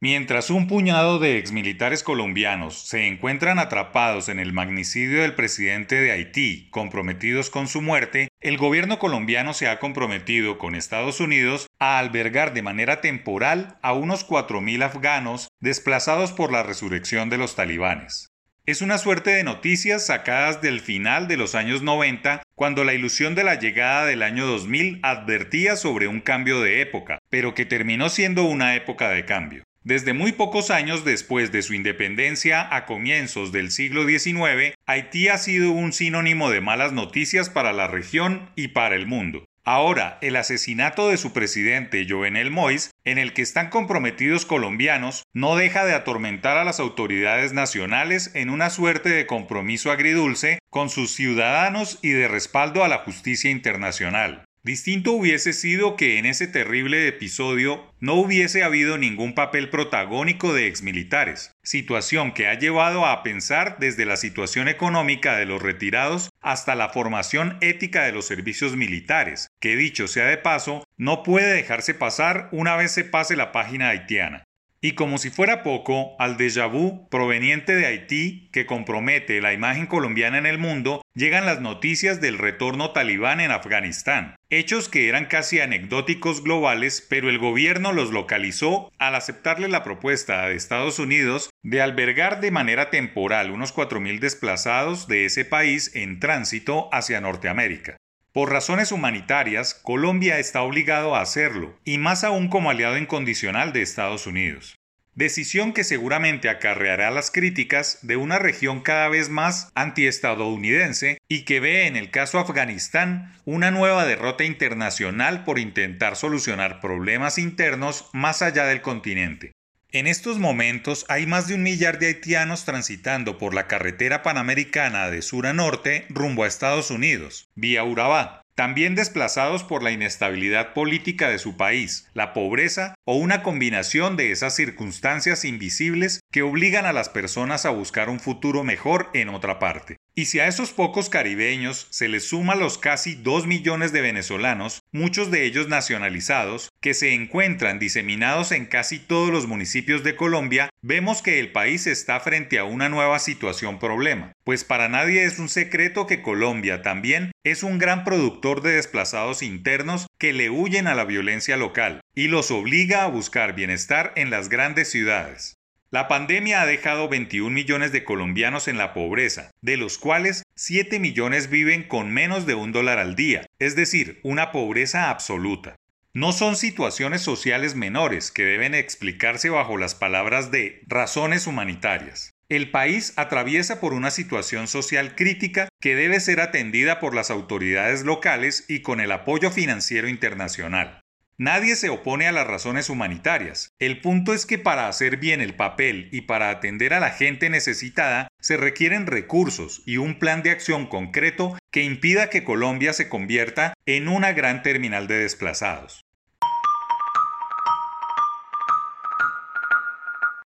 Mientras un puñado de exmilitares colombianos se encuentran atrapados en el magnicidio del presidente de Haití, comprometidos con su muerte, el gobierno colombiano se ha comprometido con Estados Unidos a albergar de manera temporal a unos 4.000 afganos desplazados por la resurrección de los talibanes. Es una suerte de noticias sacadas del final de los años 90, cuando la ilusión de la llegada del año 2000 advertía sobre un cambio de época, pero que terminó siendo una época de cambio. Desde muy pocos años después de su independencia a comienzos del siglo XIX, Haití ha sido un sinónimo de malas noticias para la región y para el mundo. Ahora, el asesinato de su presidente Jovenel Moïse, en el que están comprometidos colombianos, no deja de atormentar a las autoridades nacionales en una suerte de compromiso agridulce con sus ciudadanos y de respaldo a la justicia internacional. Distinto hubiese sido que en ese terrible episodio no hubiese habido ningún papel protagónico de exmilitares, situación que ha llevado a pensar desde la situación económica de los retirados hasta la formación ética de los servicios militares, que dicho sea de paso, no puede dejarse pasar una vez se pase la página haitiana. Y como si fuera poco, al déjà vu proveniente de Haití que compromete la imagen colombiana en el mundo, llegan las noticias del retorno talibán en Afganistán, hechos que eran casi anecdóticos globales, pero el gobierno los localizó al aceptarle la propuesta de Estados Unidos de albergar de manera temporal unos 4.000 desplazados de ese país en tránsito hacia Norteamérica. Por razones humanitarias, Colombia está obligado a hacerlo, y más aún como aliado incondicional de Estados Unidos. Decisión que seguramente acarreará las críticas de una región cada vez más antiestadounidense y que ve en el caso Afganistán una nueva derrota internacional por intentar solucionar problemas internos más allá del continente. En estos momentos hay más de un millar de haitianos transitando por la carretera panamericana de sur a norte rumbo a Estados Unidos, vía Urabá, también desplazados por la inestabilidad política de su país, la pobreza o una combinación de esas circunstancias invisibles que obligan a las personas a buscar un futuro mejor en otra parte. Y si a esos pocos caribeños se les suma los casi 2 millones de venezolanos, muchos de ellos nacionalizados, que se encuentran diseminados en casi todos los municipios de Colombia, vemos que el país está frente a una nueva situación problema, pues para nadie es un secreto que Colombia también es un gran productor de desplazados internos que le huyen a la violencia local y los obliga a buscar bienestar en las grandes ciudades. La pandemia ha dejado 21 millones de colombianos en la pobreza, de los cuales 7 millones viven con menos de un dólar al día, es decir, una pobreza absoluta. No son situaciones sociales menores que deben explicarse bajo las palabras de razones humanitarias. El país atraviesa por una situación social crítica que debe ser atendida por las autoridades locales y con el apoyo financiero internacional. Nadie se opone a las razones humanitarias. El punto es que para hacer bien el papel y para atender a la gente necesitada se requieren recursos y un plan de acción concreto que impida que Colombia se convierta en una gran terminal de desplazados.